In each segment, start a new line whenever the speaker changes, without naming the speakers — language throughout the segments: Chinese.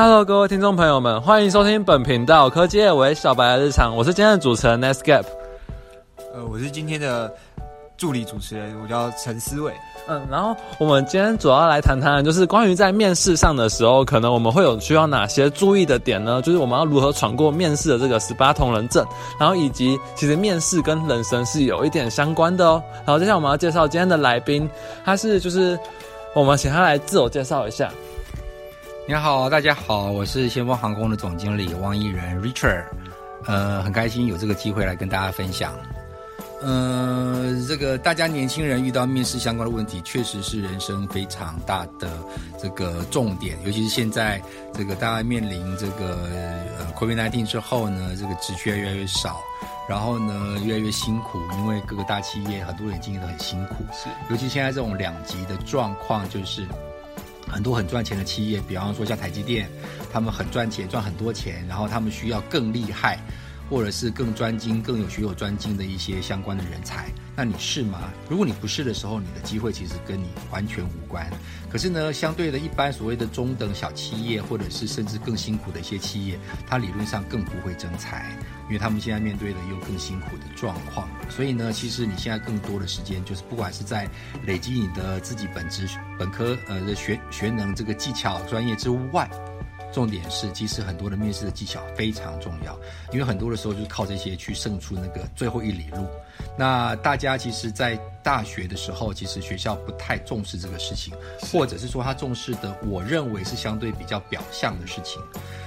Hello，各位听众朋友们，欢迎收听本频道科技为小白的日常，我是今天的主持人 Nestgap。
呃，我是今天的助理主持人，我叫陈思伟。
嗯，然后我们今天主要来谈谈，就是关于在面试上的时候，可能我们会有需要哪些注意的点呢？就是我们要如何闯过面试的这个十八铜人证，然后以及其实面试跟人生是有一点相关的哦。然后接下来我们要介绍今天的来宾，他是就是我们请他来自我介绍一下。
你好，大家好，我是先锋航空的总经理汪毅仁 Richard，呃，很开心有这个机会来跟大家分享。呃，这个大家年轻人遇到面试相关的问题，确实是人生非常大的这个重点，尤其是现在这个大家面临这个呃 COVID-19 之后呢，这个职缺越来越少，然后呢越来越辛苦，因为各个大企业很多人经营的很辛苦，
是，
尤其现在这种两极的状况，就是很多很赚钱的企业，比方说像台积电，他们很赚钱，赚很多钱，然后他们需要更厉害。或者是更专精、更有学有专精的一些相关的人才，那你是吗？如果你不是的时候，你的机会其实跟你完全无关。可是呢，相对的一般所谓的中等小企业，或者是甚至更辛苦的一些企业，它理论上更不会增财，因为他们现在面对的又更辛苦的状况。所以呢，其实你现在更多的时间，就是不管是在累积你的自己本职本科呃的学学能这个技巧专业之外。重点是，其实很多的面试的技巧非常重要，因为很多的时候就是靠这些去胜出那个最后一里路。那大家其实，在大学的时候，其实学校不太重视这个事情，或者是说他重视的，我认为是相对比较表象的事情。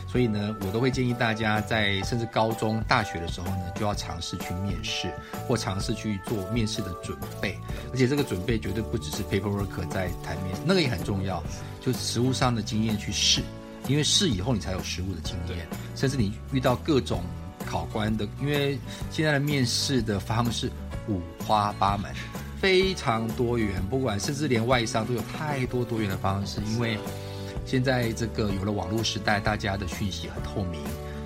所以呢，我都会建议大家在甚至高中、大学的时候呢，就要尝试去面试，或尝试去做面试的准备。而且这个准备绝对不只是 paperwork 在台面，那个也很重要，就实务上的经验去试。因为试以后，你才有实务的经验，甚至你遇到各种考官的，因为现在的面试的方式五花八门，非常多元，不管甚至连外商都有太多多元的方式。因为现在这个有了网络时代，大家的讯息很透明，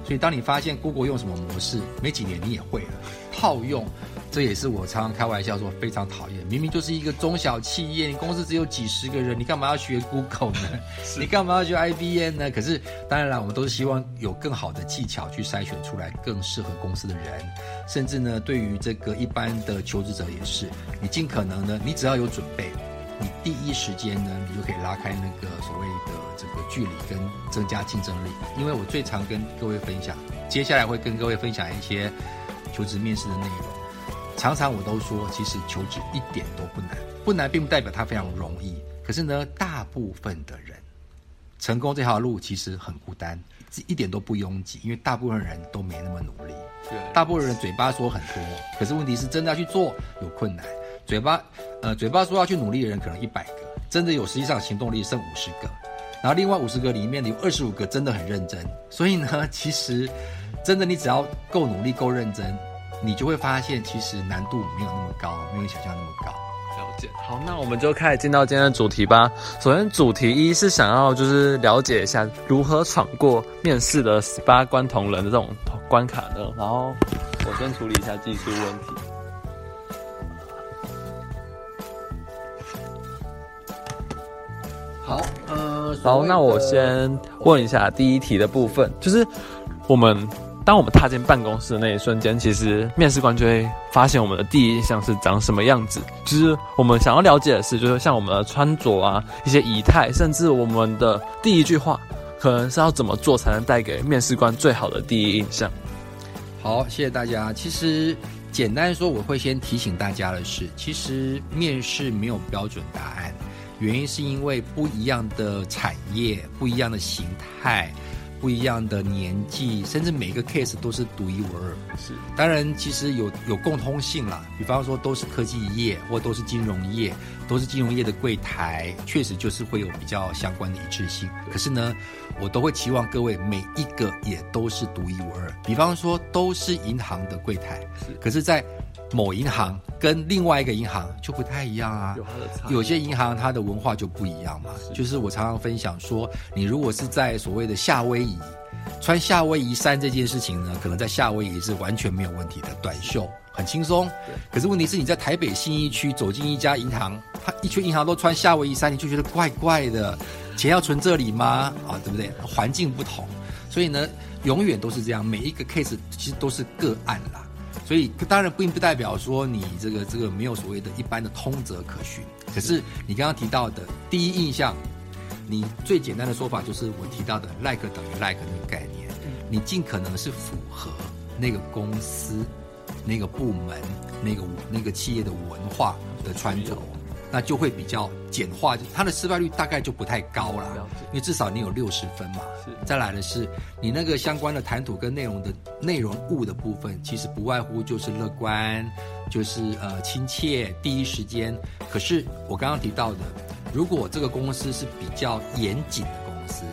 所以当你发现 Google 用什么模式，没几年你也会了，套用。这也是我常常开玩笑说非常讨厌。明明就是一个中小企业，你公司只有几十个人，你干嘛要学 Google 呢？你干嘛要学 IBM 呢？可是当然了，我们都是希望有更好的技巧去筛选出来更适合公司的人。甚至呢，对于这个一般的求职者也是，你尽可能呢，你只要有准备，你第一时间呢，你就可以拉开那个所谓的这个距离跟增加竞争力。因为我最常跟各位分享，接下来会跟各位分享一些求职面试的内容。常常我都说，其实求职一点都不难，不难并不代表它非常容易。可是呢，大部分的人成功这条路其实很孤单，一点都不拥挤，因为大部分人都没那么努力。
对，
大部分人嘴巴说很多，可是问题是真的要去做有困难。嘴巴呃，嘴巴说要去努力的人可能一百个，真的有实际上行动力剩五十个，然后另外五十个里面有二十五个真的很认真。所以呢，其实真的你只要够努力、够认真。你就会发现，其实难度没有那么高，没有你想象那么高。
了解。好，那我们就开始进到今天的主题吧。首先，主题一是想要就是了解一下如何闯过面试的十八关同人的这种关卡呢？然后我先处理一下技术问题。
好，呃，
好，那我先问一下第一题的部分，就是我们。当我们踏进办公室的那一瞬间，其实面试官就会发现我们的第一印象是长什么样子。就是我们想要了解的是，就是像我们的穿着啊、一些仪态，甚至我们的第一句话，可能是要怎么做才能带给面试官最好的第一印象。
好，谢谢大家。其实简单说，我会先提醒大家的是，其实面试没有标准答案，原因是因为不一样的产业、不一样的形态。不一样的年纪，甚至每个 case 都是独一无二。
是，
当然其实有有共通性啦，比方说都是科技业，或都是金融业，都是金融业的柜台，确实就是会有比较相关的一致性。可是呢，我都会期望各位每一个也都是独一无二。比方说都是银行的柜台，是可是，在某银行跟另外一个银行就不太一样啊，有些银行它的文化就不一样嘛。就是我常常分享说，你如果是在所谓的夏威夷穿夏威夷衫这件事情呢，可能在夏威夷是完全没有问题的，短袖很轻松。可是问题是你在台北信义区走进一家银行，他一群银行都穿夏威夷衫，你就觉得怪怪的。钱要存这里吗？啊，对不对？环境不同，所以呢，永远都是这样，每一个 case 其实都是个案啦。所以当然并不代表说你这个这个没有所谓的一般的通则可循。可是你刚刚提到的第一印象，你最简单的说法就是我提到的 like 等于 like 那个概念，你尽可能是符合那个公司、那个部门、那个那个企业的文化的穿着。那就会比较简化，它的失败率大概就不太高了，因为至少你有六十分嘛。再来的是你那个相关的谈吐跟内容的内容物的部分，其实不外乎就是乐观，就是呃亲切，第一时间。可是我刚刚提到的，如果这个公司是比较严谨的公司，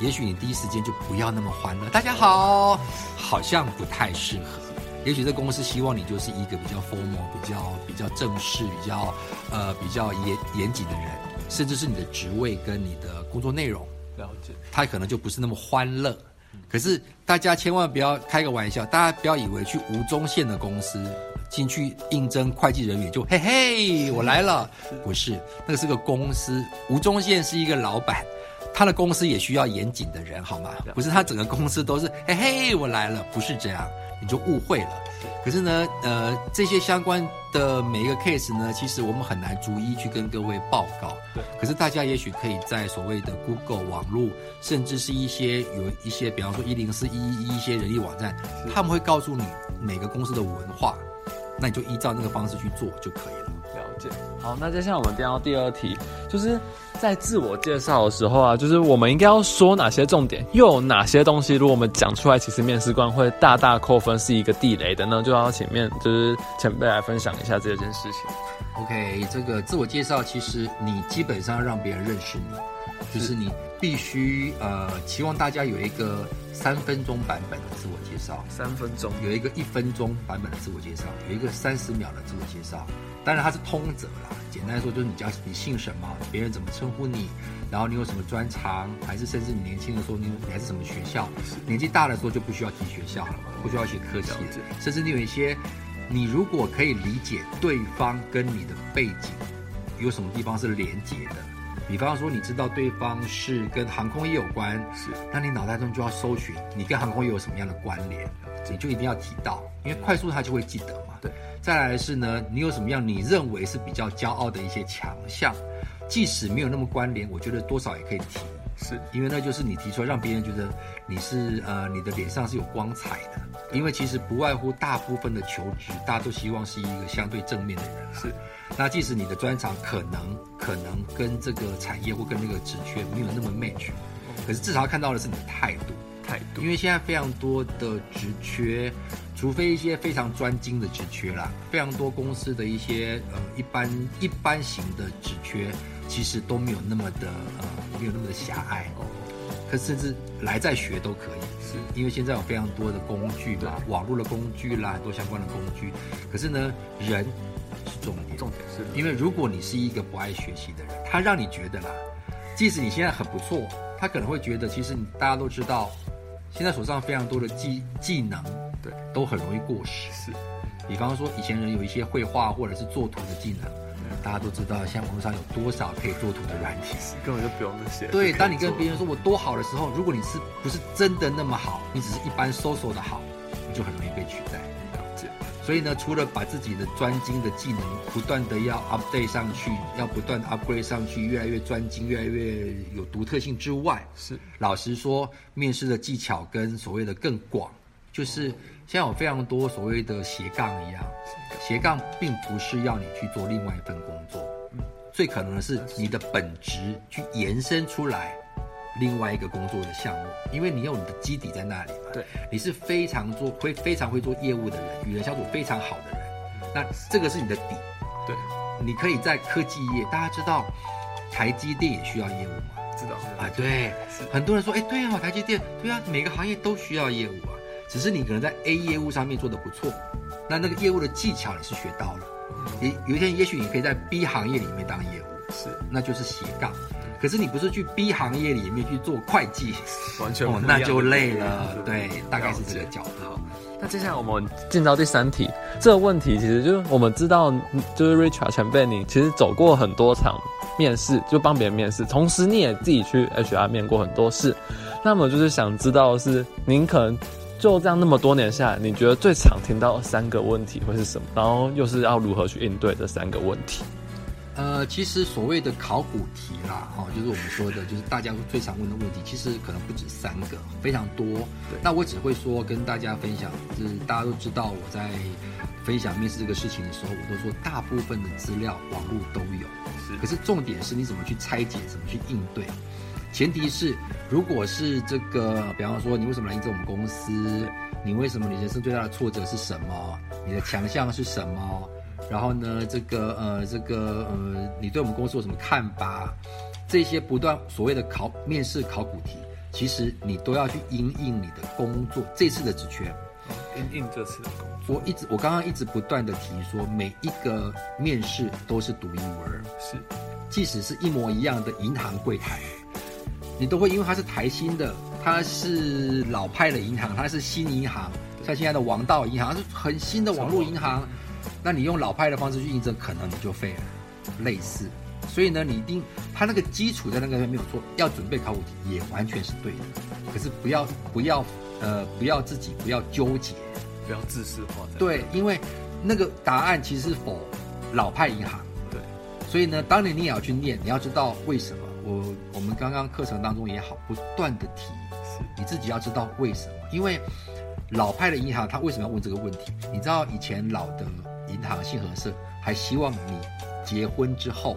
也许你第一时间就不要那么欢乐。大家好，好像不太适合。也许这公司希望你就是一个比较 formal、比较比较正式、比较呃比较严严谨的人，甚至是你的职位跟你的工作内容，
了解，
他可能就不是那么欢乐。可是大家千万不要开个玩笑，大家不要以为去吴宗宪的公司进去应征会计人员就嘿嘿我来了，不是，那个是个公司，吴宗宪是一个老板，他的公司也需要严谨的人，好吗？不是他整个公司都是嘿嘿我来了，不是这样。你就误会了，可是呢，呃，这些相关的每一个 case 呢，其实我们很难逐一去跟各位报告。
对，
可是大家也许可以在所谓的 Google 网络，甚至是一些有一些，比方说一零四一一一些人力网站，他们会告诉你每个公司的文化，那你就依照那个方式去做就可以了。
好，那接下来我们进到第二题，就是。在自我介绍的时候啊，就是我们应该要说哪些重点，又有哪些东西，如果我们讲出来，其实面试官会大大扣分，是一个地雷的呢？就要请面就是前辈来分享一下这件事情。
OK，这个自我介绍，其实你基本上让别人认识你，就是你必须呃，期望大家有一个三分钟版本的自我介绍，
三分钟
有一个一分钟版本的自我介绍，有一个三十秒的自我介绍。当然它是通则啦，简单说就是你叫你姓什么，别人怎么称呼你，然后你有什么专长，还是甚至你年轻的时候你你还是什么学校，年纪大的时候就不需要提学校了，不需要写科系，甚至你有一些，你如果可以理解对方跟你的背景有什么地方是连结的，比方说你知道对方是跟航空业有关，是，那你脑袋中就要搜寻你跟航空业有什么样的关联，你就一定要提到，因为快速他就会记得嘛，对。再来是呢，你有什么样你认为是比较骄傲的一些强项，即使没有那么关联，我觉得多少也可以提，
是
因为那就是你提出来，让别人觉得你是呃你的脸上是有光彩的。因为其实不外乎大部分的求职，大家都希望是一个相对正面的人。
是，
那即使你的专长可能可能跟这个产业或跟那个职缺没有那么 match，可是至少看到的是你的态度。
态度，
因为现在非常多的职缺。除非一些非常专精的职缺啦，非常多公司的一些呃一般一般型的职缺，其实都没有那么的呃没有那么的狭隘哦，可甚至来再学都可以，是。因为现在有非常多的工具嘛，网络的工具啦，很多相关的工具，可是呢，人是重点，
重点是，
因为如果你是一个不爱学习的人，他让你觉得啦，即使你现在很不错，他可能会觉得其实你大家都知道，现在手上非常多的技技能。对，都很容易过时。
是，
比方说以前人有一些绘画或者是作图的技能，大家都知道，现在网络上有多少可以做图的软体，
根本就不用那些。
对，当你跟别人说我多好的时候，如果你是不是真的那么好，你只是一般搜索的好，你就很容易被取代。所以呢，除了把自己的专精的技能不断的要 update 上去，要不断的 upgrade 上去，越来越专精，越来越有独特性之外，
是
老实说，面试的技巧跟所谓的更广，就是。现在有非常多所谓的斜杠一样，斜杠并不是要你去做另外一份工作，最可能的是你的本职去延伸出来另外一个工作的项目，因为你有你的基底在那里嘛。
对，
你是非常做会非常会做业务的人，与人相处非常好的人，那这个是你的底。
对，
你可以在科技业，大家知道台积电也需要业务吗？
知道
啊，对，很多人说，哎，对啊，台积电，对啊，每个行业都需要业务啊。只是你可能在 A 业务上面做的不错，那那个业务的技巧你是学到了，也有一天也许你可以在 B 行业里面当业务，
是，
那就是斜杠。可是你不是去 B 行业里面去做会计，
完全
哦，那就累了。对，大概是这个角度。
那接下来我们进到第三题，这个问题其实就是我们知道，就是 Richard 前辈，你其实走过很多场面试，就帮别人面试，同时你也自己去 HR 面过很多事，那么就是想知道是您可能就这样那么多年下来，你觉得最常听到三个问题会是什么？然后又是要如何去应对这三个问题？
呃，其实所谓的考古题啦，哈、就是我们说的，就是大家最常问的问题，其实可能不止三个，非常多。那我只会说跟大家分享，就是大家都知道我在分享面试这个事情的时候，我都说大部分的资料网络都有，
是
可是重点是你怎么去拆解，怎么去应对。前提是，如果是这个，比方说你为什么来应征我们公司，你为什么你人生最大的挫折是什么，你的强项是什么，然后呢，这个呃，这个呃，你对我们公司有什么看法？这些不断所谓的考面试考古题，其实你都要去应应你的工作这次的职缺。
应应这次的工作。
我一直我刚刚一直不断的提说，每一个面试都是独一无二，
是。
即使是一模一样的银行柜台，你都会因为它是台新的，它是老派的银行，它是新银行，像现在的王道银行它是很新的网络银行，那你用老派的方式去印证，可能你就废了，类似。所以呢，你一定它那个基础在那个没有错，要准备考古题也完全是对的，可是不要不要呃不要自己不要纠结，
不要自私化。
对，因为那个答案其实是否老派银行。
对，
所以呢，当年你也要去念，你要知道为什么。我我们刚刚课程当中也好，不断的提，你自己要知道为什么。因为老派的银行，他为什么要问这个问题？你知道以前老的银行信合社还希望你结婚之后，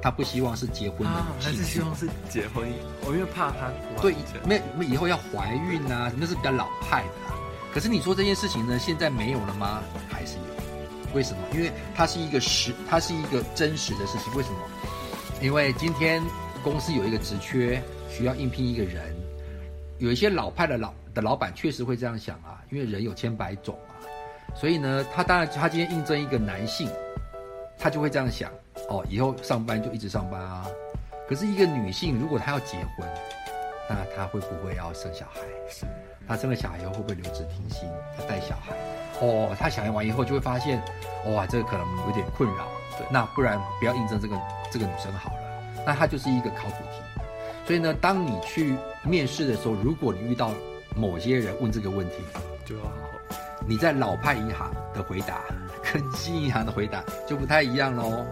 他不希望是结婚的
啊，还是希望是结婚，我因为怕他
对，没没以后要怀孕啊，那是比较老派的啦。可是你说这件事情呢，现在没有了吗？还是有。为什么？因为它是一个实，它是一个真实的事情。为什么？因为今天公司有一个职缺，需要应聘一个人，有一些老派的老的老板确实会这样想啊，因为人有千百种啊，所以呢，他当然他今天应征一个男性，他就会这样想，哦，以后上班就一直上班啊。可是一个女性，如果她要结婚，那她会不会要生小孩？
是
她生了小孩以后会不会留职停薪，要带小孩？哦，她想完以后就会发现，哇，这个可能有点困扰。
对
那不然不要应征这个这个女生好。那它就是一个考古题。所以呢，当你去面试的时候，如果你遇到某些人问这个问题，
就要好好
你在老派银行的回答跟新银行的回答就不太一样喽。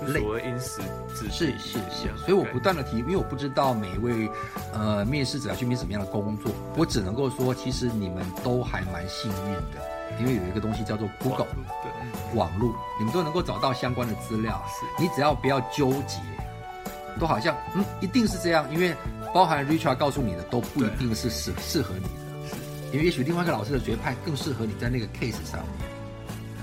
就所谓因时制
是
宜
是是，所以我不断的提，因为我不知道每一位呃面试者要去面什么样的工作，我只能够说，其实你们都还蛮幸运的，因为有一个东西叫做 Google
对，
网络，你们都能够找到相关的资料，
是
你只要不要纠结，都好像嗯一定是这样，因为包含 Richard 告诉你的都不一定是适适合你的，因为也许另外一个老师的学派更适合你在那个 case 上面。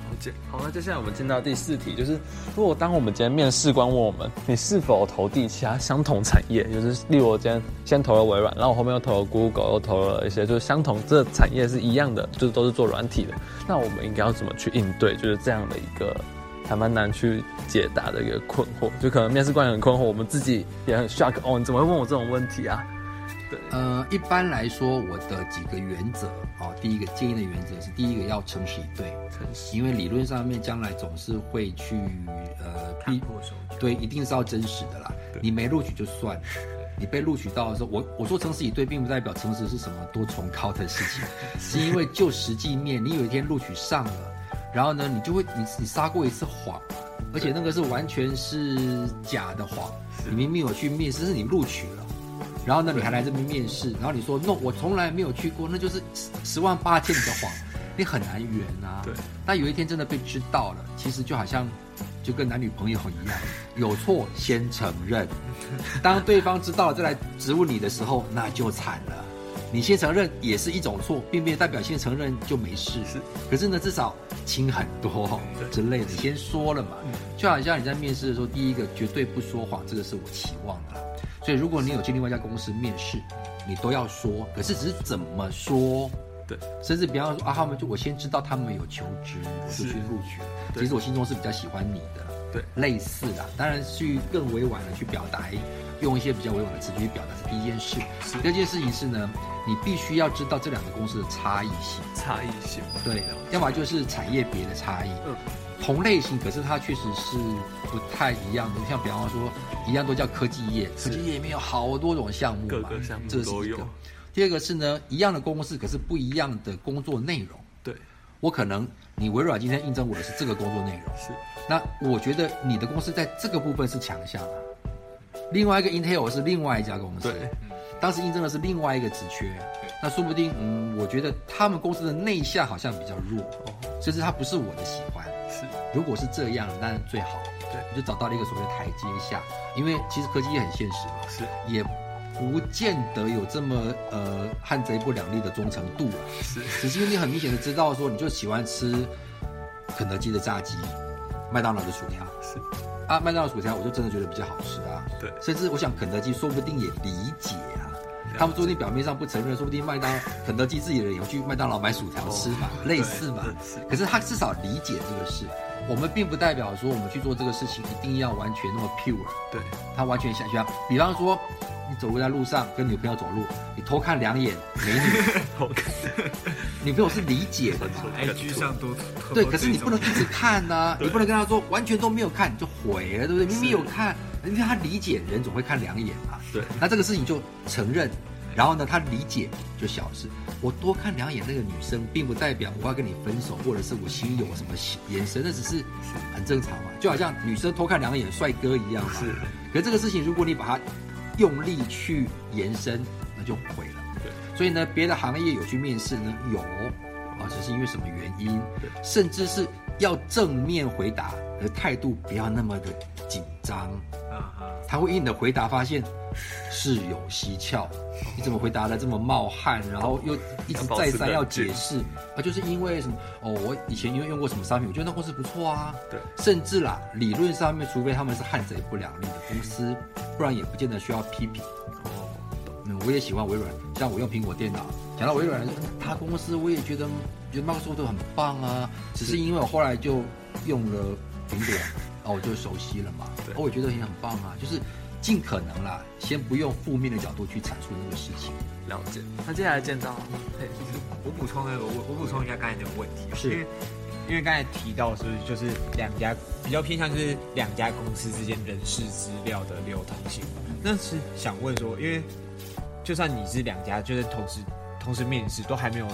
了解。好，那接下来我们进到第四题，就是如果当我们今天面试官问我们，你是否投递其他相同产业，就是例如我今天先投了微软，然后我后面又投了 Google，又投了一些就是相同这产业是一样的，就是都是做软体的，那我们应该要怎么去应对？就是这样的一个还蛮难去解答的一个困惑，就可能面试官也很困惑，我们自己也很 shock，哦，你怎么会问我这种问题啊？对，
呃，一般来说，我的几个原则哦，第一个建议的原则是，第一个要诚实以对，
诚实，
因为理论上面将来总是会去呃逼
迫。
对，一定是要真实的啦。你没录取就算了，你被录取到的时候，我我说诚实以对，并不代表诚实是什么多崇高的事情，是因为就实际面，你有一天录取上了，然后呢，你就会你你撒过一次谎，而且那个是完全是假的谎，你明明有去面试，是你录取了。然后呢，你还来这边面试，然后你说 no，我从来没有去过，那就是十十万八千里的谎，你很难圆啊。
对，
那有一天真的被知道了，其实就好像就跟男女朋友一样，有错先承认，当对方知道了再来质问你的时候，那就惨了。你先承认也是一种错，并没有代表先承认就没事。
是，
可是呢，至少轻很多
对
之类的。你先说了嘛，就好像你在面试的时候，第一个绝对不说谎，这个是我期望的。所以如果你有去另外一家公司面试，你都要说，可是只是怎么说。
对，
甚至比方说啊，他们就我先知道他们有求职，我就去录取了。其实我心中是比较喜欢你的，
对，
类似的，当然去更委婉的去表达，用一些比较委婉的词句去表达是第一件事。
是
第二件事情是呢，你必须要知道这两个公司的差异性，
差异性，
对，要么就是产业别的差异，
嗯，
同类型，可是它确实是不太一样的。像比方说，一样都叫科技业，科技业里面有好多种项目嘛，
各个项目都有。
第二个是呢，一样的公司，可是不一样的工作内容。
对，
我可能你微软今天应征我的是这个工作内容，
是。
那我觉得你的公司在这个部分是强项啊。另外一个 Intel 是另外一家公司，
对，
当时应征的是另外一个职缺，那说不定，嗯，我觉得他们公司的内向好像比较弱，
哦，
甚至他不是我的喜欢。
是。
如果是这样，当然最好，
对。
我就找到了一个所谓的台阶下，因为其实科技也很现实嘛，
是。
也不见得有这么呃汉贼不两立的忠诚度啊。
是。
只是因为你很明显的知道说，你就喜欢吃肯德基的炸鸡，麦当劳的薯条。
是，
啊，麦当劳薯条我就真的觉得比较好吃啊。
对。
甚至我想肯德基说不定也理解啊，他们说不定表面上不承认，说不定麦当肯德基自己的人也会去麦当劳买薯条吃嘛，类似嘛。
是
可是他至少理解这个事，我们并不代表说我们去做这个事情一定要完全那么 pure，
对，
他完全想象。比方说，你走路在路上跟女朋友走路，你偷看两眼美女，
偷看，
女朋友是理解的嘛？
IG 上都
对，可是你不能一直看呐、
对
你不能跟他说完全都没有看，你就毁了，对不对？明明有看，因为他理解人总会看两眼嘛。
对，
那这个事情就承认，然后呢，他理解就小事。我多看两眼那个女生，并不代表我要跟你分手，或者是我心里有什么眼神，那只是很正常嘛。就好像女生偷看两眼帅哥一样嘛。
是。
可是这个事情，如果你把它用力去延伸，那就毁了。
对，
所以呢，别的行业有去面试呢，有啊，只是因为什么原因
对，
甚至是要正面回答，而态度不要那么的紧张。他会因你的回答发现事有蹊跷，你怎么回答的这么冒汗，然后又一直再三要解释啊，就是因为什么哦，我以前因为用过什么商品，我觉得那公司不错啊，
对，
甚至啦，理论上面，除非他们是汉贼不两立的公司，不然也不见得需要批评。
哦，懂。
嗯，我也喜欢微软，像我用苹果电脑，讲到微软，他公司我也觉得觉得 Microsoft 很棒啊，只是因为我后来就用了苹果，然后我就熟悉了嘛，
对
我也觉得也很棒啊，就是尽可能啦，先不用负面的角度去阐述那个事情。
了解。那接下来见到，嘿，
我补充那个，我我补充一下刚才那个问题啊，
是
因为因为刚才提到是不是就是两家比较偏向就是两家公司之间人事资料的流通性嘛？那是想问说，因为就算你是两家，就是同时同时面试，都还没有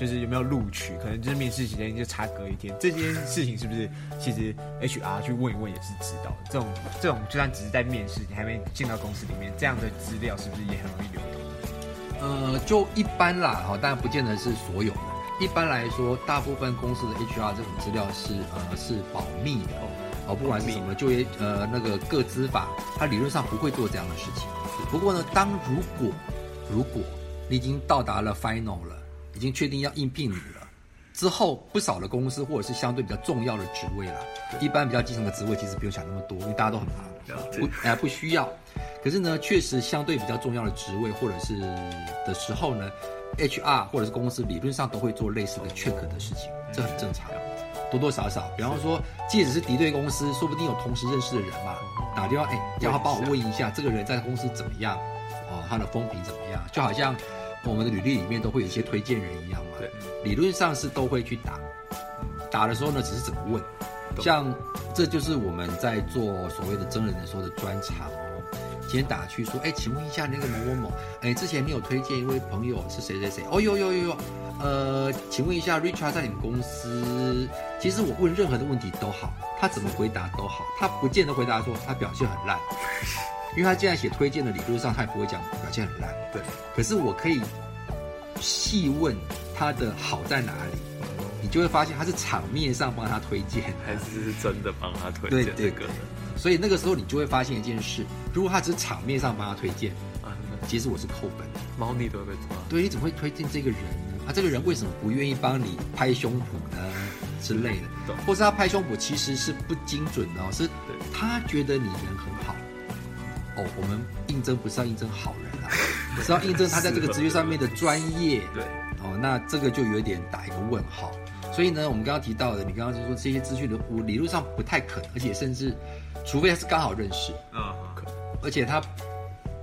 就是有没有录取，可能就是面试时间就差隔一天，这件事情是不是其实 HR 去问一问也是知道的？这种这种就算只是在面试，你还没进到公司里面，这样的资料是不是也很容易流通？
呃，就一般啦，哈，当然不见得是所有的。一般来说，大部分公司的 HR 这种资料是呃是保密的哦，不管是什么就业呃那个个资法，它理论上不会做这样的事情。不过呢，当如果如果你已经到达了 final 了，已经确定要应聘你了。之后不少的公司或者是相对比较重要的职位啦，一般比较基层的职位其实不用想那么多，因为大家都很忙。不，呃不需要。可是呢，确实相对比较重要的职位或者是的时候呢，HR 或者是公司理论上都会做类似的 check 的事情，这很正常，多多少少。比方说，即使是敌对公司，说不定有同时认识的人嘛，打电话哎，叫他帮我问一下这个人在公司怎么样，哦，他的风评怎么样？就好像我们的履历里面都会有一些推荐人一样嘛，
对，
理论上是都会去打，打的时候呢，只是怎么问。像这就是我们在做所谓的真人的时候的专场哦。今天打去说，哎，请问一下那个某某某，哎，之前你有推荐一位朋友是谁谁谁？哦，有有有有，呃，请问一下，Richard 在你们公司，其实我问任何的问题都好，他怎么回答都好，他不见得回答说他表现很烂，因为他既然写推荐的，理论上他也不会讲表现很烂。
对，
可是我可以细问他的好在哪里，你就会发现他是场面上帮他推荐，
还是是真的帮他推荐这个人
所以那个时候你就会发现一件事：如果他只是场面上帮他推荐，
啊？
其实我是扣分的。
猫腻都会被抓。
对，你怎么会推荐这个人呢？啊，这个人为什么不愿意帮你拍胸脯呢？之类的，或是他拍胸脯其实是不精准的哦，是他觉得你人很好。哦，我们应征不是要应征好人啊，是要应征他在这个职业上面的专业。
对，
哦，那这个就有点打一个问号。所以呢，我们刚刚提到的，你刚刚就说这些资讯的，我理论上不太可能，而且甚至，除非他是刚好认识，
啊，
而且他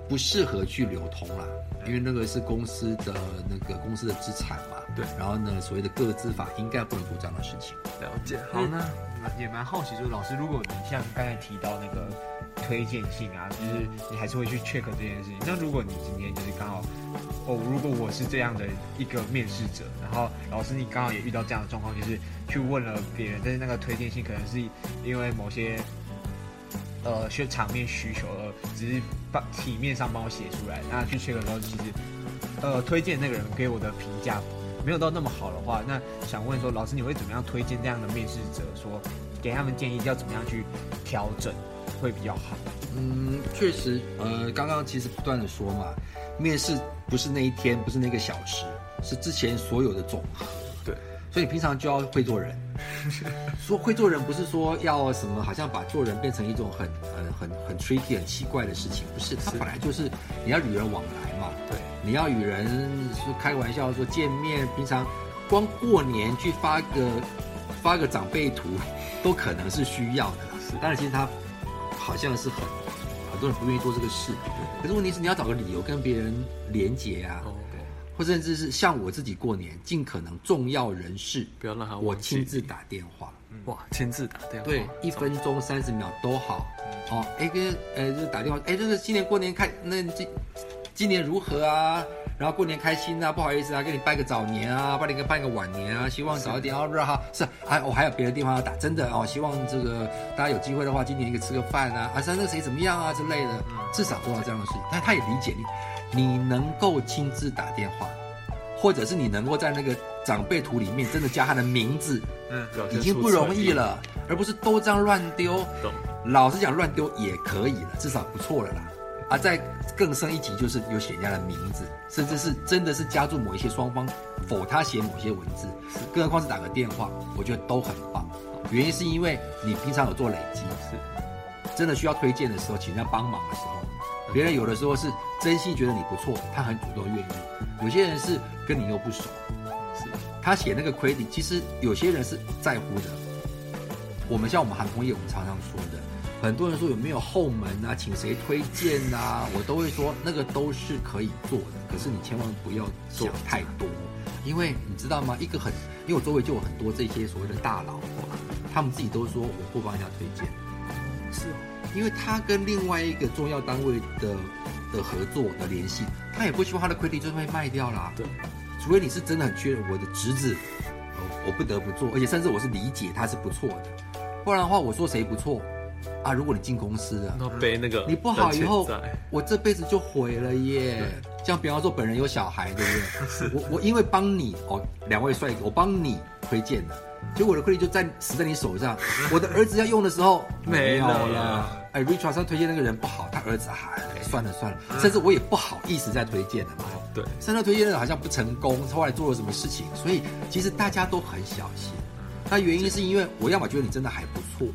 不适合去流通啦，因为那个是公司的那个公司的资产嘛。
对
然后呢，所谓的个资法应该不能做这样的事情。
了解。好，那
也蛮好奇，就是老师，如果你像刚才提到那个推荐信啊，就是你还是会去 check 这件事情。那如果你今天就是刚好，哦，如果我是这样的一个面试者，然后老师你刚好也遇到这样的状况，就是去问了别人，但是那个推荐信可能是因为某些呃需场面需求而只是帮体面上帮我写出来，那去 check 的时候，其实呃推荐那个人给我的评价没有到那么好的话，那想问说，老师你会怎么样推荐这样的面试者，说给他们建议要怎么样去调整会比较好？
嗯，确实，呃，刚刚其实不断的说嘛，面试不是那一天，不是那个小时，是之前所有的总和。
对，
所以你平常就要会做人。说会做人不是说要什么，好像把做人变成一种很很很很 tricky 很奇怪的事情，不是，它本来就是你要与人往来嘛。
对，
你要与人说开玩笑说见面，平常光过年去发个发个长辈图，都可能是需要的啦。
是
当然，其实他好像是很很多人不愿意做这个事，可是问题是你要找个理由跟别人连结啊，
哦，
或甚至是像我自己过年，尽可能重要人士，
不要让他
我亲自打电话，
哇，亲自打电话，
对，一分钟三十秒都好。哦，哎，跟呃，就是打电话，哎，就是今年过年开，那今今年如何啊？然后过年开心啊，不好意思啊，给你拜个早年啊，帮你个办个晚年啊，希望早一点啊，不是哈，是，还，我还有别的地方要打，真的哦，希望这个大家有机会的话，今年一个吃个饭啊，啊，三那个谁怎么样啊之类的，至少做到这样的事情。但他也理解你，你能够亲自打电话，或者是你能够在那个长辈图里面真的加他的名字，
嗯，
已经不容易了，而不是都这样乱丢。
懂
老实讲，乱丢也可以了，至少不错了啦。啊，在更深一级就是有写人家的名字，甚至是真的是加注某一些双方否他写某些文字，更何况是打个电话，我觉得都很棒。原因是因为你平常有做累积，
是。
真的需要推荐的时候，请人家帮忙的时候，别人有的时候是真心觉得你不错，他很主动愿意；有些人是跟你又不熟，
是。
他写那个 credit，其实有些人是在乎的。我们像我们航空业，我们常常说的，很多人说有没有后门啊，请谁推荐啊，我都会说那个都是可以做的，可是你千万不要想太多，因为你知道吗？一个很，因为我周围就有很多这些所谓的大佬，他们自己都说我不帮人家推荐，
是哦，
因为他跟另外一个重要单位的的合作的联系，他也不希望他的 credit 就会卖掉啦。
对，
除非你是真的很确认我的侄子，呃我不得不做，而且甚至我是理解他是不错的，不然的话我说谁不错啊？如果你进公司了，
那背那个
你不好以后我这辈子就毁了耶。像比方说本人有小孩，对不对？我我因为帮你哦，两位帅哥，我帮你推荐的，结果我的 credit 就在死在你手上。我的儿子要用的时候 有
没有
了。哎，Richard 上推荐那个人不好，他儿子还、算了算了，甚至我也不好意思再推荐了嘛。
对，
上次推荐那个好像不成功，后来做了什么事情，所以其实大家都很小心。那原因是因为我要么觉得你真的还不错，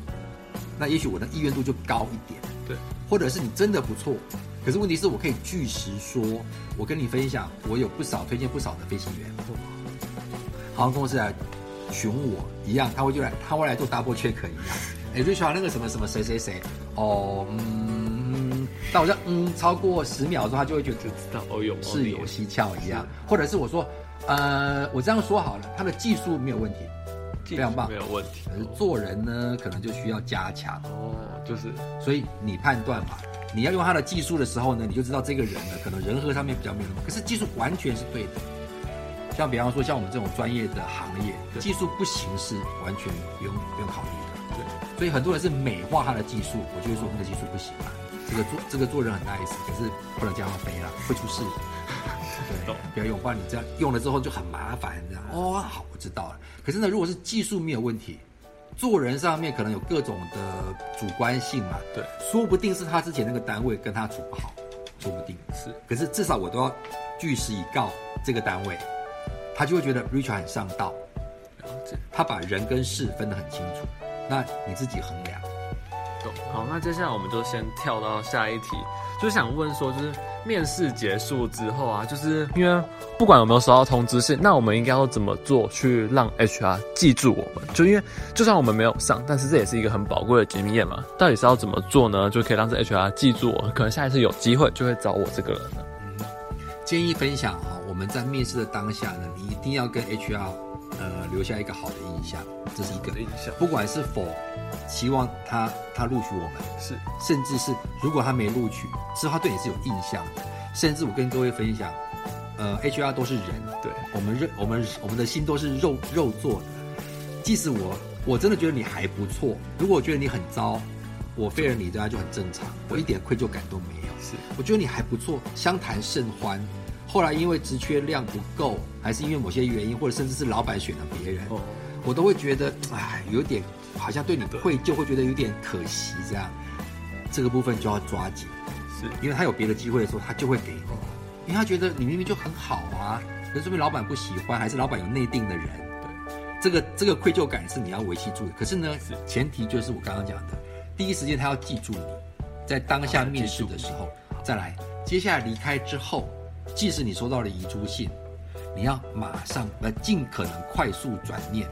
那也许我的意愿度就高一点。
对，
或者是你真的不错，可是问题是我可以据实说，我跟你分享，我有不少推荐不少的飞行员，航空公司来询我一样，他会就来，他会来做 double check 一样。哎，Richard 那个什么什么谁谁谁，哦，嗯，但我像嗯超过十秒的时候，他就会觉得
知道哦有
是有蹊跷一样，或者是我说，呃，我这样说好了，他的技术没有问题，非常棒
没，有问题
可是做人呢，可能就需要加强。
哦，就是
所以你判断嘛，你要用他的技术的时候呢，你就知道这个人呢，可能人和上面比较没有那么，可是技术完全是对的。像比方说，像我们这种专业的行业，技术不行是完全不用不用考虑的。
对，
所以很多人是美化他的技术，我就会说那个技术不行啊，这个做这个做人很 nice，可是不能这样飞了，会出事。对，不要用，不然你这样用了之后就很麻烦，这样。哦，好，我知道了。可是呢，如果是技术没有问题，做人上面可能有各种的主观性嘛，
对，
说不定是他之前那个单位跟他处不好，说不定。
是
可是至少我都要据实以告这个单位，他就会觉得 Richard 很上道。他把人跟事分得很清楚。那你自己衡量。
懂。好，那接下来我们就先跳到下一题，就想问说，就是面试结束之后啊，就是因为不管有没有收到通知信，那我们应该要怎么做去让 HR 记住我们？就因为就算我们没有上，但是这也是一个很宝贵的经验嘛。到底是要怎么做呢？就可以让这 HR 记住我，可能下一次有机会就会找我这个人了。
建议分享哈，我们在面试的当下呢，你一定要跟 HR 呃留下一个好的印象，这是一个
的印象
不管是否期望他他录取我们，
是
甚至是如果他没录取，之后他对你是有印象的。甚至我跟各位分享，呃，HR 都是人，
对
我们肉我们我们的心都是肉肉做的。即使我我真的觉得你还不错，如果我觉得你很糟，我废了你对他就很正常，我一点愧疚感都没有。
是
我觉得你还不错，相谈甚欢。后来因为职缺量不够，还是因为某些原因，或者甚至是老板选了别人，
哦，
我都会觉得，哎，有点好像对你愧疚，会觉得有点可惜这样。这个部分就要抓紧，
是
因为他有别的机会的时候，他就会给你，因为他觉得你明明就很好啊，可是说明老板不喜欢，还是老板有内定的人。
对，
这个这个愧疚感是你要维系住的。可是呢
是，
前提就是我刚刚讲的，第一时间他要记住你，在当下面试的时候，再来，接下来离开之后，即使你收到了遗珠信，你要马上呃尽可能快速转念。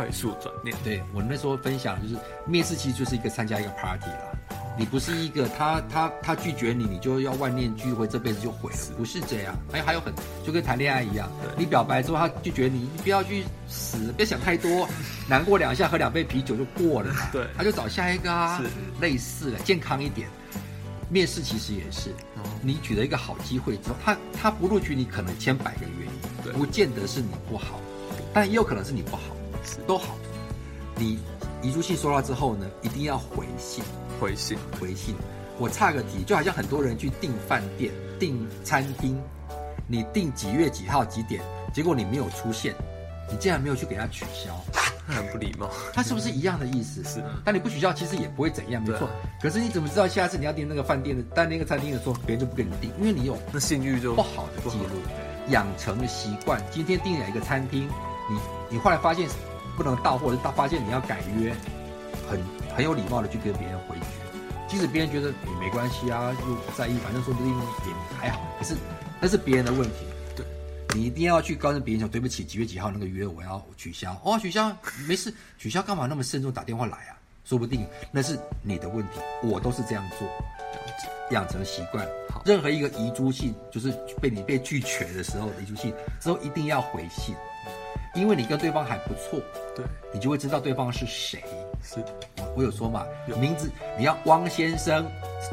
快速转念，
对我那时候分享就是，面试其实就是一个参加一个 party 啦。你不是一个他他他拒绝你，你就要万念俱灰，这辈子就毁了，不是这样。还有还有很就跟谈恋爱一样
对，
你表白之后他拒绝你，你不要去死，别想太多，难过两下喝两杯啤酒就过了嘛。
对。
他就找下一个啊，
是。
类似的健康一点。面试其实也是，
哦。
你取得一个好机会之后，他他不录取你，可能千百个原
对。
因，不见得是你不好，但也有可能是你不好，
是
都好。你遗书信收到之后呢，一定要回信，
回信，
回信。我差个题，就好像很多人去订饭店、订餐厅，你订几月几号几点，结果你没有出现，你竟然没有去给他取消，
那 很不礼貌，
他是不是一样的意思？
是
但你不取消，其实也不会怎样，没错。可是你怎么知道下次你要订那个饭店的、但那个餐厅的时候，别人就不跟你订，因为你有
那信誉就
不好的记录，养成了习惯。今天订了一个餐厅，你你后来发现不能到，或者是到发现你要改约，很很有礼貌的去跟别人回绝，即使别人觉得你没关系啊，又不在意，反正说不定也还好。可是那是别人的问题，
对，
你一定要去告诉别人讲，对不起，几月几号那个约我要取消。哦，取消没事，取消干嘛那么慎重打电话来啊？说不定那是你的问题，我都是这样做。养成习惯
好。
任何一个遗珠信，就是被你被拒绝的时候的遗珠信，之后一定要回信，因为你跟对方还不错，
对，
你就会知道对方是谁。
是
我我有说嘛，名字你要汪先生，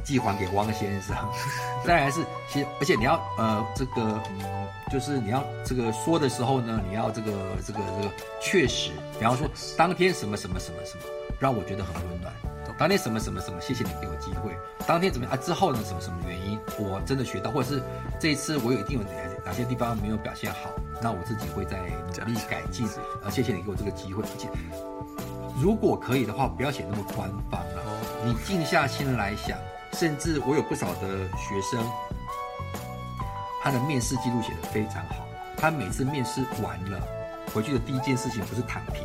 寄还给汪先生。当然是，其实而且你要呃这个嗯，就是你要这个说的时候呢，你要这个这个这个确实，比方说当天什么什么什么什么，让我觉得很温暖。当天什么什么什么，谢谢你给我机会。当天怎么样啊？之后呢？什么什么原因？我真的学到，或者是这一次我有一定有哪哪些地方没有表现好，那我自己会再努力改进。呃，谢谢你给我这个机会。而且如果可以的话，不要写那么官方啊。
哦，
你静下心来想，甚至我有不少的学生，他的面试记录写得非常好。他每次面试完了，回去的第一件事情不是躺平，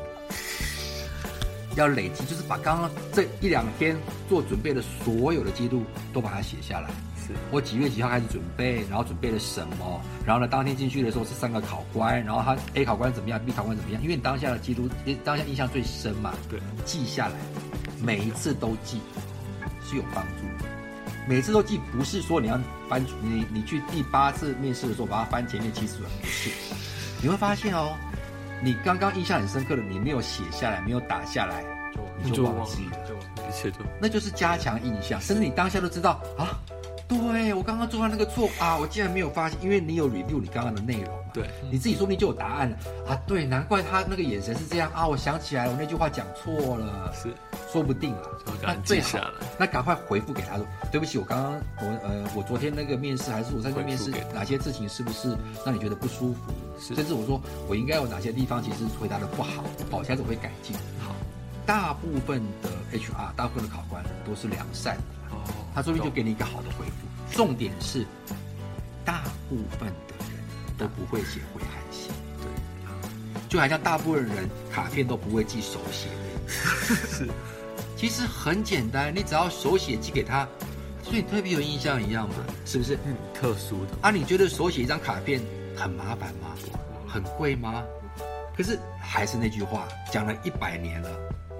要累积，就是把刚刚这一两天做准备的所有的记录都把它写下来。
是
我几月几号开始准备，然后准备了什么，然后呢，当天进去的时候是三个考官，然后他 A 考官怎么样，B 考官怎么样，因为你当下的记录，当下印象最深嘛，
对，
记下来，每一次都记是有帮助的。每次都记，不是说你要翻你你去第八次面试的时候把它翻前面七十轮，不是。你会发现哦，你刚刚印象很深刻的，你没有写下来，没有打下来，就你就忘记了。
就
一切就
那就是加强印象，甚至你当下都知道啊，对我刚刚做到那个错啊，我竟然没有发现，因为你有 review 你刚刚的内容嘛，
对，
你自己说不定就有答案了。啊，对，难怪他那个眼神是这样啊，我想起来了，我那句话讲错了，
是。
说不定啊，那最好那赶快回复给他说，对不起，我刚刚我呃我昨天那个面试还是我上次面试哪些事情是不是让你觉得不舒服，
是。
甚至我说我应该有哪些地方其实回答的不好，好，下次我会改进。
好。
大部分的 HR，大部分的考官都是良善的。
哦，
他说不定就给你一个好的回复。重点是，大部分的人都不会写回函信，
对，
就好像大部分人卡片都不会寄手写的。
是
其实很简单，你只要手写寄给他，所以你特别有印象一样嘛，是不是？
嗯特殊的，
啊，你觉得手写一张卡片很麻烦吗？很贵吗？可是还是那句话，讲了一百年了，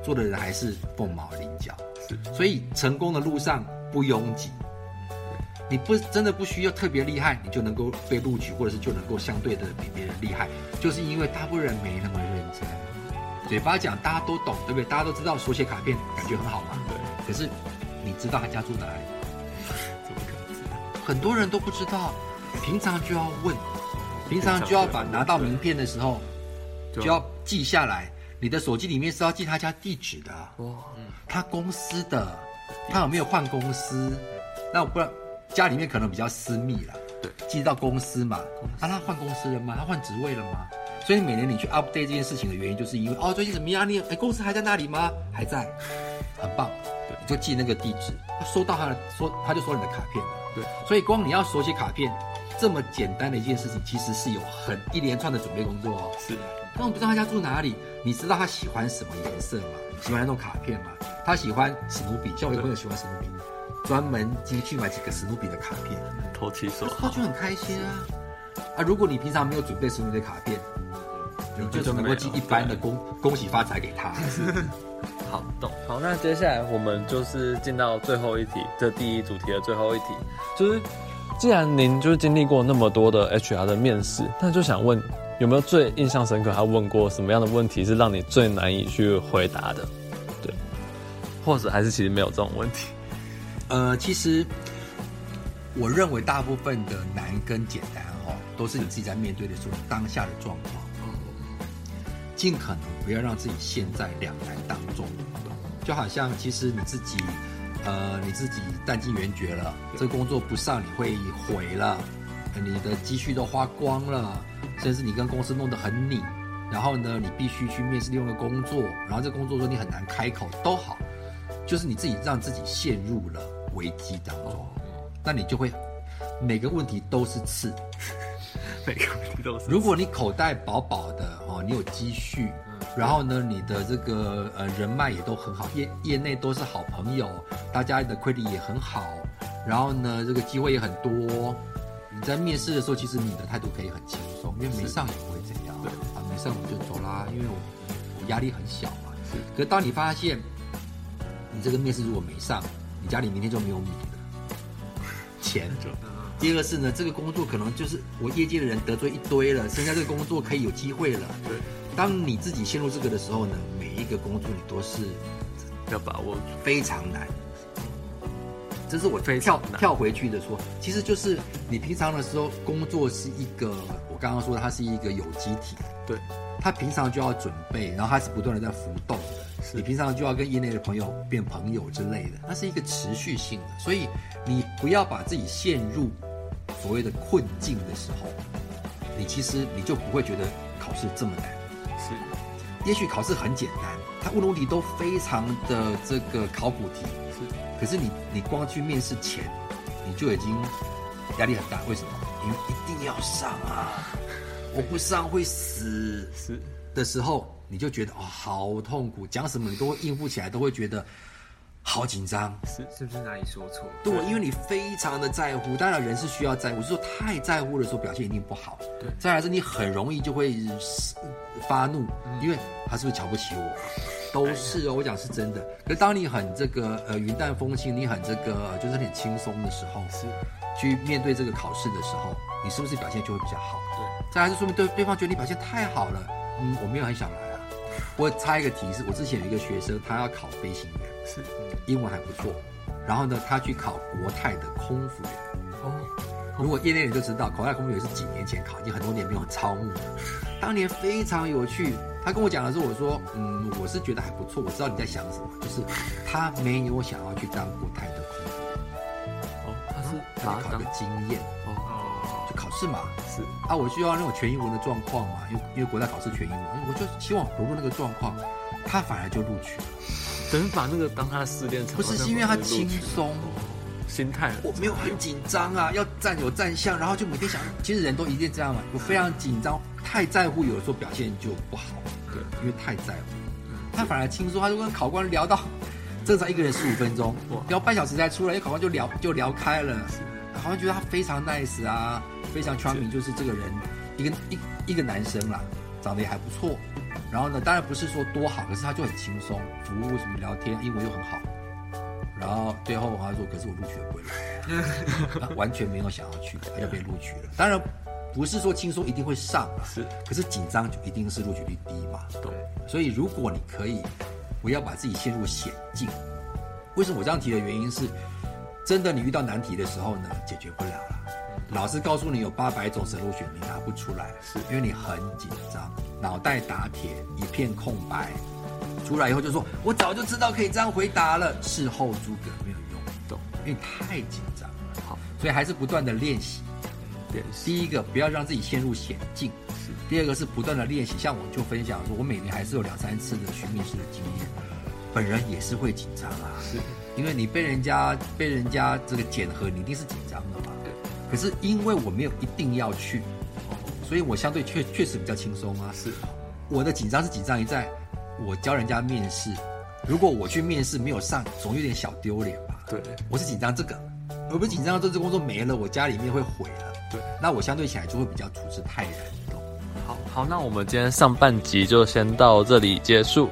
做的人还是凤毛麟角。
是
所以成功的路上不拥挤。你不真的不需要特别厉害，你就能够被录取，或者是就能够相对的比别人厉害，就是因为大部分人没那么认真。嘴巴讲大家都懂，对不对？大家都知道手写卡片感觉很好嘛。
对，
可是你知道他家住哪里？
怎么可能？知道？
很多人都不知道，平常就要问，平常就要把拿到名片的时候就要记下来。你的手机里面是要记他家地址的，
哇，
他公司的，他有没有换公司？那我不知道家里面可能比较私密了，
对，
寄到公司嘛。啊，他换公司了吗？他换职位了吗？所以每年你去 update 这件事情的原因，就是因为哦，最近怎么样？你哎，公司还在那里吗？还在，很棒。对，你就记那个地址，他收到他的说，他就收你的卡片了。
对，
所以光你要手写卡片这么简单的一件事情，其实是有很一连串的准备工作哦。
是，
那我不知道他家住哪里，你知道他喜欢什么颜色吗？喜欢那种卡片吗？他喜欢史努比，像我有朋友喜欢史努比，专门进去买几个史努比的卡片，
投其所
他，就很开心啊。啊，如果你平常没有准备史努比的卡片，你就只能够寄一般的恭恭喜发财给他。
好懂。好，那接下来我们就是进到最后一题，这第一主题的最后一题，就是既然您就是经历过那么多的 HR 的面试，那就想问有没有最印象深刻？他问过什么样的问题是让你最难以去回答的？对，或者还是其实没有这种问题？
呃，其实我认为大部分的难跟简单哦，都是你自己在面对的时候当下的状况。尽可能不要让自己陷在两难当中，就好像其实你自己，呃，你自己弹尽援绝了，这工作不上你会毁了，你的积蓄都花光了，甚至你跟公司弄得很拧，然后呢，你必须去面试另外一个工作，然后这工作说你很难开口都好，就是你自己让自己陷入了危机当中，那你就会 每个问题都是刺。
每个问题都是
如果你口袋饱饱的哦，你有积蓄，然后呢，你的这个呃人脉也都很好，业业内都是好朋友，大家的 credit 也很好，然后呢，这个机会也很多。你在面试的时候，其实你的态度可以很轻松，因为没上也不会怎样，
对
啊，没上我就走啦，因为我我压力很小嘛。
是
可是当你发现你这个面试如果没上，你家里明天就没有米了，钱
就
第二个是呢，这个工作可能就是我业界的人得罪一堆了，剩下这个工作可以有机会了。
对，
当你自己陷入这个的时候呢，每一个工作你都是
要把握。
非常难。这是我
非
跳跳回去的说，其实就是你平常的时候工作是一个，我刚刚说它是一个有机体，
对，
它平常就要准备，然后它是不断的在浮动的。
是。
你平常就要跟业内的朋友变朋友之类的，它是一个持续性的，所以你不要把自己陷入所谓的困境的时候，你其实你就不会觉得考试这么难。
是
也许考试很简单，他问的问题都非常的这个考古题，
是
可是你你光去面试前，你就已经压力很大。为什么？因为一定要上啊！我不上会死
是
的时候，你就觉得哦好痛苦，讲什么你都会应付起来，都会觉得好紧张。
是
是不是哪里说错？
对，因为你非常的在乎，当然人是需要在乎，是说太在乎的时候表现一定不好。
对
再来是你很容易就会发怒，因为他是不是瞧不起我？都是哦，我讲是真的。可是当你很这个呃云淡风轻，你很这个呃就是很轻松的时候，
是
去面对这个考试的时候，你是不是表现就会比较好？
对
再来是说明对对方觉得你表现太好了，嗯，我没有很想来啊。我插一个提示，我之前有一个学生，他要考飞行员，
是
英文还不错，然后呢，他去考国泰的空服员。
哦，
如果业内人就知道，国泰空服员是几年前考，已经很多年没有招募了。当年非常有趣，他跟我讲的时候，我说，嗯，我是觉得还不错，我知道你在想什么，就是他没有想要去当国泰的空服员，
哦，他是
他考个经验，
哦
试嘛。
是
啊，我需要那种全英文的状况嘛，因为因为国大考试全英文，我就希望融入那个状况，他反而就录取了。
等于把那个当他的试炼场，
不是是因为他轻松，
心态
我没有很紧张啊，要站有站相，然后就每天想，其实人都一定这样嘛。我非常紧张，太在乎，有的时候表现就不好。
对，
因为太在乎，他反而轻松，他就跟考官聊到，正常一个人十五分钟，聊半小时才出来，因为考官就聊就聊开了，好像觉得他非常 nice 啊，非常 charming，就是这个人一个一一个男生啦，长得也还不错。然后呢，当然不是说多好，可是他就很轻松，服务什么聊天，英文又很好。然后最后他说：“可是我录取了不会来。”他完全没有想要去，他就被录取了。当然不是说轻松一定会上啊，
是，
可是紧张就一定是录取率低嘛。
对
所以如果你可以不要把自己陷入险境，为什么我这样提的原因是，真的你遇到难题的时候呢，解决不了了。老师告诉你有八百种神路选，你拿不出来，
是
因为你很紧张，脑袋打铁，一片空白。出来以后就说：“我早就知道可以这样回答了。”事后诸葛没有用，
懂
因为你太紧张了。
好，
所以还是不断的练习。
对
第一个，不要让自己陷入险境；是第二个是不断的练习。像我就分享说，我每年还是有两三次的去面试的经验，本人也是会紧张啊，
是
因为你被人家被人家这个检核，你一定是紧张的嘛。
对。
可是因为我没有一定要去，所以我相对确确实比较轻松啊。
是
我的紧张是紧张于在我教人家面试，如果我去面试没有上，总有点小丢脸吧。
对
我是紧张这个，而不是紧张这这工作没了，我家里面会毁了。
对，
那我相对起来就会比较处之泰然，
好好，那我们今天上半集就先到这里结束。